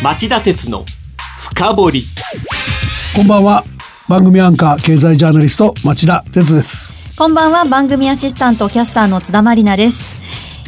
町田鉄の深掘り。こんばんは。番組アンカー経済ジャーナリスト町田鉄です。こんばんは。番組アシスタントキャスターの津田まりなです。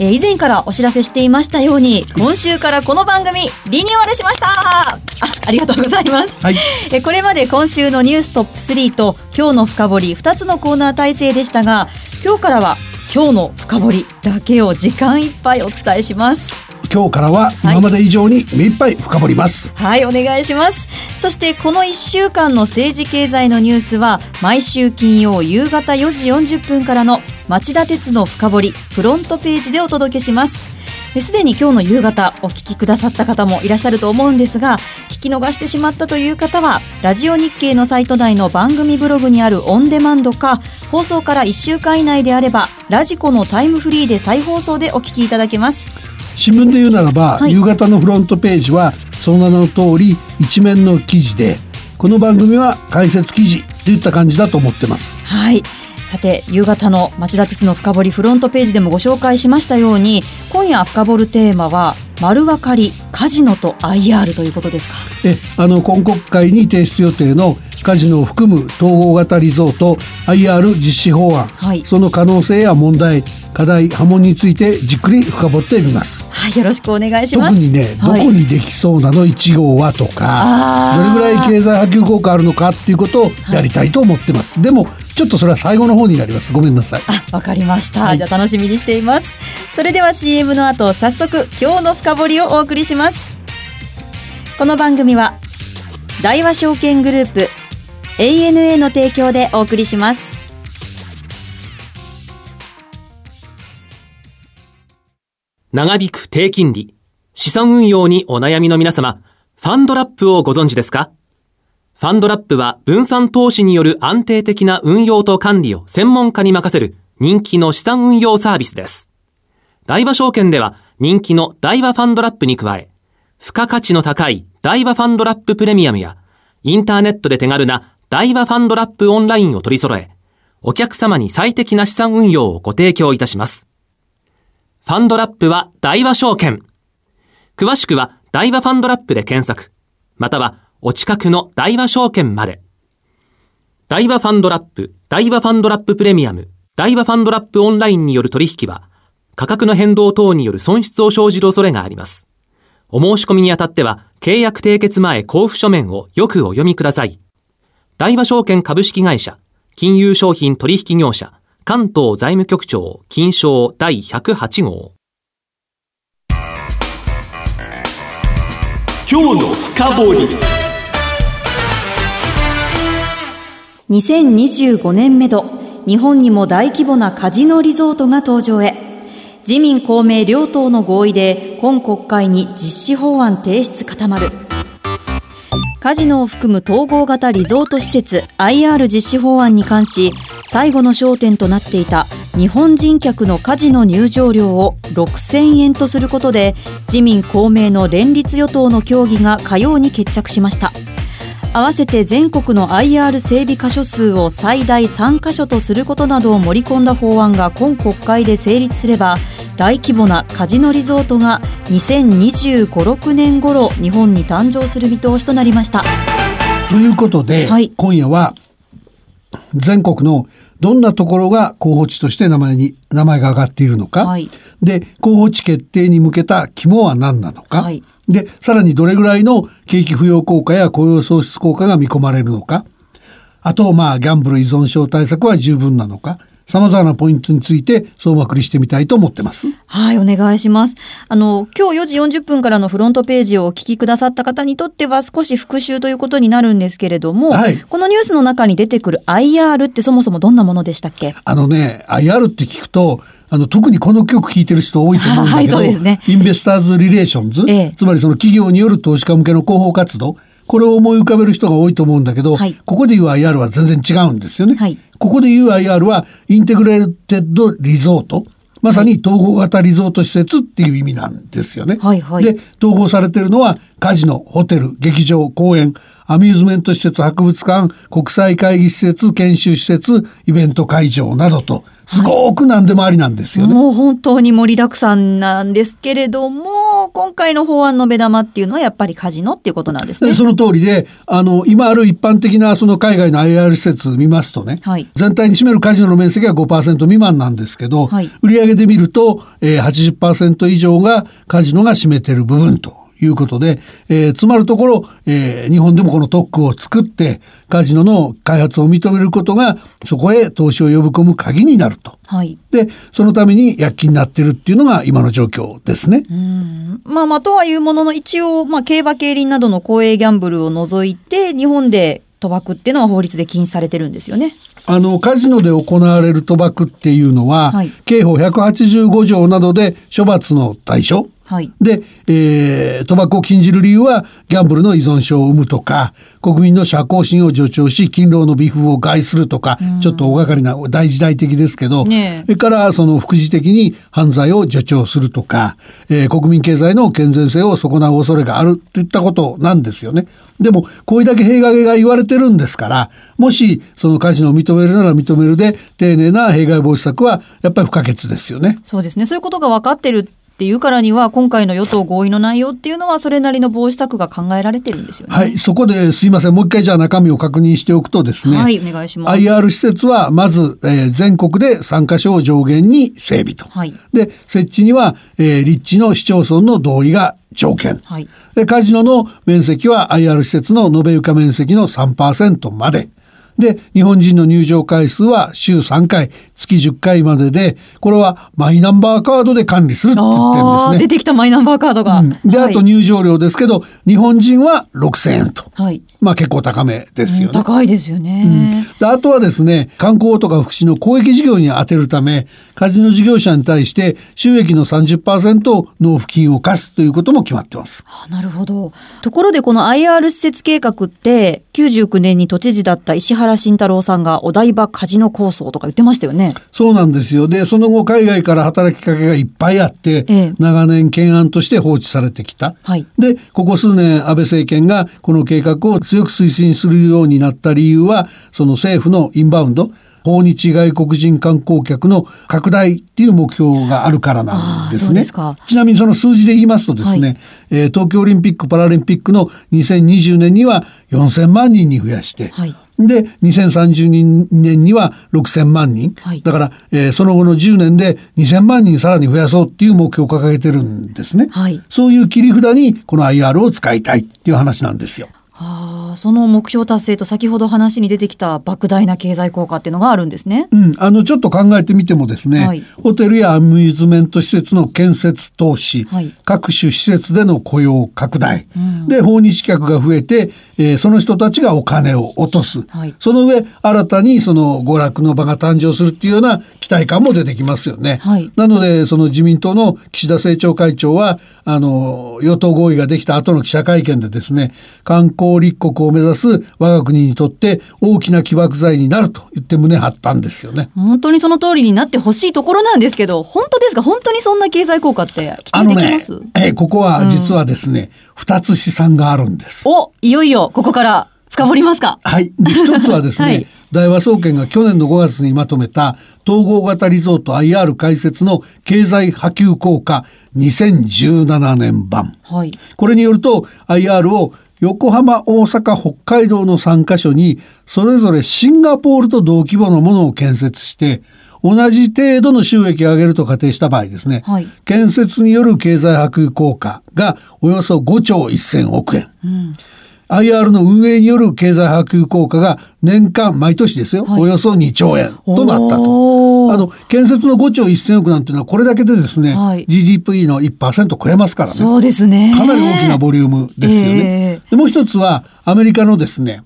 えー以前からお知らせしていましたように今週からこの番組リニューアルしました。あありがとうございます、はい。えーこれまで今週のニューストップ3と今日の深掘り2つのコーナー体制でしたが今日からは今日の深掘りだけを時間いっぱいお伝えします今日からは今まで以上に目いっぱい深掘ります、はい、お願いします。そしてこの1週間の政治経済のニュースは毎週金曜夕方4時40分からの町田鉄の深掘りフロントページでお届けします。すでに今日の夕方お聞きくださった方もいらっしゃると思うんですが聞き逃してしまったという方はラジオ日経のサイト内の番組ブログにあるオンデマンドか放送から1週間以内であればラジコのタイムフリーで再放送でお聞きいただけます。新聞で言うならば、はい夕方のフロントページはその名の通り一面の記事でこの番組は解説記事といった感じだと思ってますはい。さて、夕方の町田鉄の深掘りフロントページでもご紹介しましたように、今夜深掘るテーマは、丸分かり、カジノと IR ということですか？えあの今国会に提出予定のカジノを含む統合型リゾート IR 実施法案、はい。その可能性や問題課題波紋についてじっくり深掘ってみます。はい、よろしくお願いします。特にね、はい。どこにできそうなの1号はとかどれぐらい経済波及効果あるのかっていうことをやりたいと思ってます、でもちょっとそれは最後の方になります。ごめんなさい。あ、わかりました、はい。じゃあ楽しみにしています。それでは CM の後、早速、今日の深掘りをお送りします。この番組は、大和証券グループ、ANA の提供でお送りします。長引く低金利資産運用にお悩みの皆様ファンドラップをご存知ですか？ファンドラップは分散投資による安定的な運用と管理を専門家に任せる人気の資産運用サービスです。大和証券では人気の大和ファンドラップに加え、付加価値の高い大和ファンドラッププレミアムや、インターネットで手軽な大和ファンドラップオンラインを取り揃え、お客様に最適な資産運用をご提供いたします。ファンドラップは大和証券。詳しくは大和ファンドラップで検索。またはお近くの大和証券まで。大和ファンドラップ、大和ファンドラッププレミアム、大和ファンドラップオンラインによる取引は、価格の変動等による損失を生じる恐れがあります。お申し込みにあたっては、契約締結前交付書面をよくお読みください。大和証券株式会社、金融商品取引業者、関東財務局長、金賞第108号。今日の深掘り。2025年目度日本にも大規模なカジノリゾートが登場へ自民公明両党の合意で今国会に実施法案提出固まるカジノを含む統合型リゾート施設 IR 実施法案に関し最後の焦点となっていた日本人客のカジノ入場料を6000円とすることで自民公明の連立与党の協議が火曜に決着しました。合わせて全国の IR 整備箇所数を最大3箇所とすることなどを盛り込んだ法案が今国会で成立すれば大規模なカジノリゾートが2025-6年頃日本に誕生する見通しとなりました。ということで、はい。今夜は全国のどんなところが候補地として名前に名前が挙がっているのか、はい。で候補地決定に向けた肝は何なのか、はい。でさらにどれぐらいの景気浮揚効果や雇用創出効果が見込まれるのか。あとまあギャンブル依存症対策は十分なのか様々なポイントについて総まくりしてみたいと思ってます。はい、お願いします。あの、今日4時40分からのフロントページをお聞きくださった方にとっては少し復習ということになるんですけれども、はいこのニュースの中に出てくる IR ってそもそもどんなものでしたっけ？あのね、IR って聞くと、あの、特にこの局聴いてる人多いと思うんだけど、はいね Investors Relations、ええつまりその企業による投資家向けの広報活動、これを思い浮かべる人が多いと思うんだけど、はいここで言う IR は全然違うんですよね。はいここで言う IR は、 Integrated Resort。まさに統合型リゾート施設っていう意味なんですよね。はいはいで、統合されてるのはカジノ、ホテル、劇場、公園、アミューズメント施設、博物館、国際会議施設、研修施設、イベント会場などと、すごく何でもありなんですよね。もう本当に盛りだくさんなんですけれども、今回の法案の目玉っていうのはやっぱりカジノっていうことなんですね。その通りで、あの、今ある一般的なその海外の IR 施設見ますとね、はい全体に占めるカジノの面積は5%未満なんですけど、はい売上で見ると、えー、80%以上がカジノが占めてる部分と。いうことで、えーつまるところ、えー日本でもこの特区を作ってカジノの開発を認めることがそこへ投資を呼び込む鍵になると。はい。でそのために躍起になってるっていうのが今の状況ですね。まあまあとはいうものの一応、まあ競馬競輪などの公営ギャンブルを除いて日本で賭博っていうのは法律で禁止されてるんですよね。あのカジノで行われる賭博っていうのは、はい刑法185条などで処罰の対象。はい。で、えー賭博を禁じる理由はギャンブルの依存症を生むとか国民の社交心を助長し勤労の美風を害するとか、ちょっと大掛かりな大時代的ですけど、ねえそれからその副次的に犯罪を助長するとか、えー国民経済の健全性を損なう恐れがあるといったことなんですよね。でもこれだけ弊害が言われてるんですからもしそのカジノを認めるなら認めるで丁寧な弊害防止策はやっぱり不可欠ですよね。そうですね。そういうことが分かってるっていうからには、今回の与党合意の内容っていうのは、それなりの防止策が考えられてるんですよね。はい、そこですいません。もう一回じゃあ中身を確認しておくとですね。はいお願いします IR 施設はまず、えー全国で3カ所を上限に整備と。はいで、設置には、えー立地の市町村の同意が条件。はいで、カジノの面積は IR 施設の延べ床面積の3%まで。で、日本人の入場回数は週3回、月10回までで、これはマイナンバーカードで管理するって言ってるんですね。ああ、出てきたマイナンバーカードが。うんで、あとはい入場料ですけど、日本人は6000円と。はい。まあ結構高めですよね。高いですよね。であとはですね、観光とか福祉の公益事業に充てるため、カジノ事業者に対して収益の30%納付金を課すということも決まってます。あなるほど。ところでこの IR 施設計画って、99年に都知事だった石原慎太郎さんがお台場カジノ構想とか言ってましたよね。そうなんですよ。で、その後海外から働きかけがいっぱいあって、ええ長年懸案として放置されてきた。はいで、ここ数年安倍政権がこの計画を強く推進するようになった理由は、その政府のインバウンド、訪日外国人観光客の拡大っていう目標があるからなんですね。すかちなみにその数字で言いますとですね、はいえー東京オリンピック・パラリンピックの2020年には4000万人に増やして、はいで2030年には6000万人、はい。だから、えーその後の10年で2000万人さらに増やそうっていう目標を掲げてるんですね、はい。そういう切り札にこの IR を使いたいっていう話なんですよ。その目標達成と先ほど話に出てきた莫大な経済効果っていうのがあるんですね。うん、あのちょっと考えてみてもですね、はい。ホテルやアミューズメント施設の建設投資、はい。各種施設での雇用拡大、ん。で訪日客が増えて、えーその人たちがお金を落とす、はい。その上新たにその娯楽の場が誕生するっていうような期待感も出てきますよね。はい。なのでその自民党の岸田政調会長はあの与党合意ができた後の記者会見でですね観光立国を目指す我が国にとって大きな起爆剤になると言って胸張ったんですよね。本当にその通りになってほしいところなんですけど、本当ですか？本当にそんな経済効果って期待できます、、えーここは実はですね、二、つ試算があるんです。おいよいよここから深掘りますか？はい。で、一つはですね、はい大和総研が去年の5月にまとめた統合型リゾート IR 開設の経済波及効果2017年版。はい。これによると IR を横浜、大阪、北海道の3カ所にそれぞれシンガポールと同規模のものを建設して同じ程度の収益を上げると仮定した場合ですね、はい。建設による経済波及効果がおよそ5兆1000億円。IR の運営による経済波及効果が年間毎年ですよ、はいおよそ2兆円となったと。あの建設の5兆1000億なんていうのはこれだけでですね、はい GDP の1%超えますからね。そうですね。かなり大きなボリュームですよね。ええでもう一つはアメリカのですね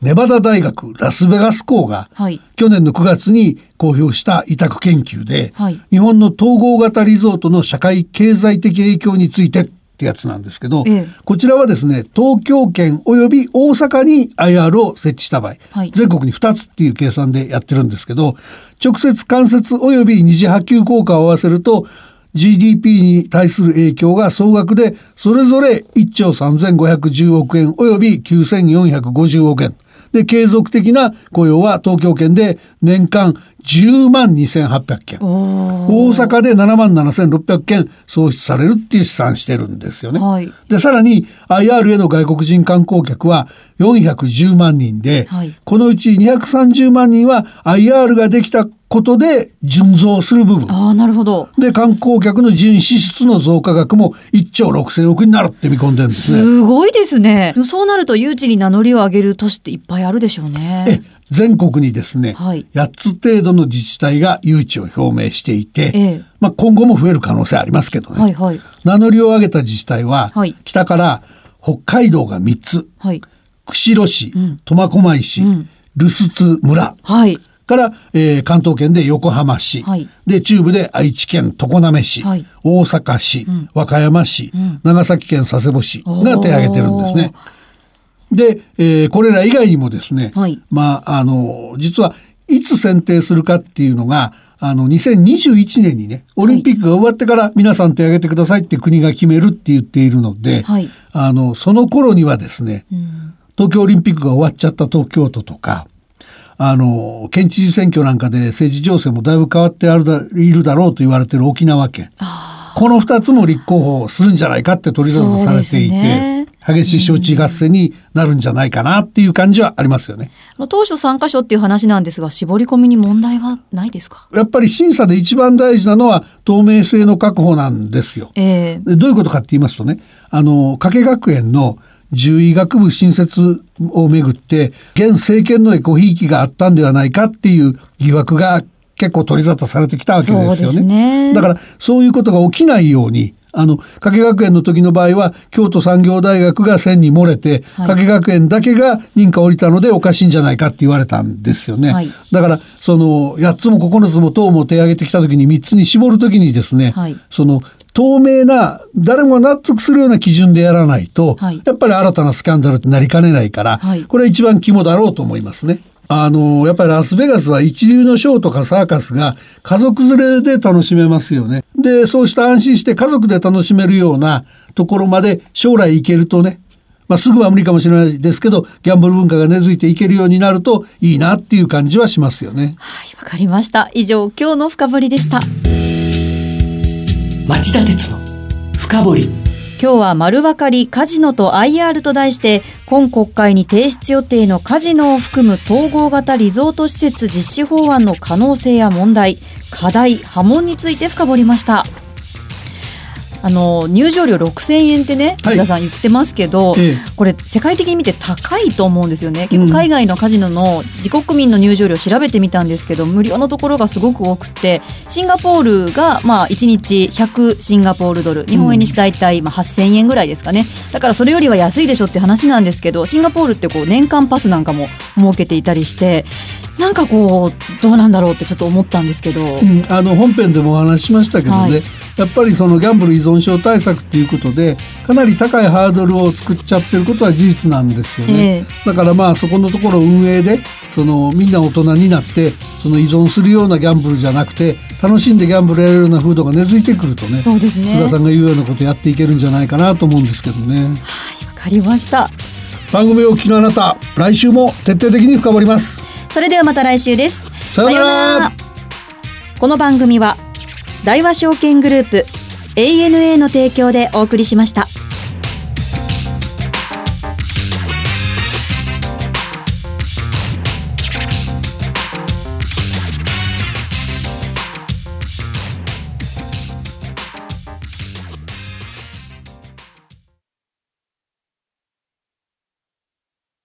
ネバダ大学ラスベガス校が、はい去年の9月に公表した委託研究で、はい日本の統合型リゾートの社会経済的影響についてってやつなんですけど、ええこちらはですね東京圏および大阪に IR を設置した場合、はい全国に2つっていう計算でやってるんですけど直接間接および二次波及効果を合わせると GDP に対する影響が総額でそれぞれ1兆3510億円及び9450億円。で、継続的な雇用は東京圏で年間10万2800件。大阪で7万7600件創出されるっていう試算してるんですよね。はい、で、さらに IR への外国人観光客は410万人で、はい、このうち230万人は IR ができたことで純増する部分。ああ、なるほど。で、観光客の純支出の増加額も1兆6000億になるって見込んでるんですね。すごいですね。そうなると誘致に名乗りを上げる都市っていっぱいあるでしょうね。え、全国にですね、はい、8つ程度の自治体が誘致を表明していて、ええ、まあ今後も増える可能性ありますけどね。はいはい、名乗りを上げた自治体は、はい、北から北海道が3つ、はい、釧路市、苫小牧市、うん、留守津村、はい、から、えー、関東圏で横浜市、はい、で中部で愛知県常滑市、はい、大阪市、うん、和歌山市、うん、長崎県佐世保市が手を挙げてるんですね。で、えー、これら以外にもですね、はい、まああの実はいつ選定するかっていうのがあの2021年にねオリンピックが終わってから皆さん手挙げてくださいって国が決めるって言っているので、はい、あのその頃にはですね、うん、東京オリンピックが終わっちゃった東京都とかあの、県知事選挙なんかで政治情勢もだいぶ変わってあるだいるだろうと言われてる沖縄県。この二つも立候補するんじゃないかって取り沙汰されていて、ね、激しい招致合戦になるんじゃないかなっていう感じはありますよね。当初3箇所っていう話なんですが、絞り込みに問題はないですか？やっぱり審査で一番大事なのは透明性の確保なんですよ。えー、どういうことかって言いますとね、あの、加計学園の獣医学部新設をめぐって現政権のエコひいきがあったんではないかっていう疑惑が結構取り沙汰されてきたわけですよね。ね。だからそういうことが起きないようにあの加計学園の時の場合は京都産業大学が線に漏れて、はい、加計学園だけが認可を降りたのでおかしいんじゃないかって言われたんですよね、はい、だからその8つも9つも党も手挙げてきた時に3つに絞る時にですね、はい、その透明な誰も納得するような基準でやらないと、はい、やっぱり新たなスキャンダルってなりかねないから、はい、これは一番肝だろうと思いますね。あの、やっぱりラスベガスは一流のショーとかサーカスが家族連れで楽しめますよね。で、そうした安心して家族で楽しめるようなところまで将来行けるとね、まあ、すぐは無理かもしれないですけど、ギャンブル文化が根付いていけるようになるといいなっていう感じはしますよね。はい、わかりました。以上、今日の深掘りでした。町田鉄の深掘り。今日は丸分かりカジノと IR と題して今国会に提出予定のカジノを含む統合型リゾート施設実施法案の可能性や問題。課題波紋について深掘りました。あの入場料6000円ってね、はい、さん言ってますけど、ええ、これ世界的に見て高いと思うんですよね。結構海外のカジノの自国民の入場料調べてみたんですけど無料のところがすごく多くてシンガポールがまあ1日100シンガポールドル。日本円にして大体まあ8000円ぐらいですかね。だからそれよりは安いでしょって話なんですけどシンガポールってこう年間パスなんかも設けていたりしてなんかこうどうなんだろうってちょっと思ったんですけど、うん、あの本編でもお話ししましたけどね、はいやっぱりそのギャンブル依存症対策っていうことでかなり高いハードルを作っちゃってることは事実なんですよね、えー、だからまあそこのところ運営でそのみんな大人になってその依存するようなギャンブルじゃなくて楽しんでギャンブルやれるような風土が根付いてくるとねそうですね。津田さんが言うようなことやっていけるんじゃないかなと思うんですけどね。はいわかりました。番組をお聞きのあなた来週も徹底的に深掘ります。それではまた来週です。さようなら。この番組は大和証券グループ ANA の提供でお送りしました。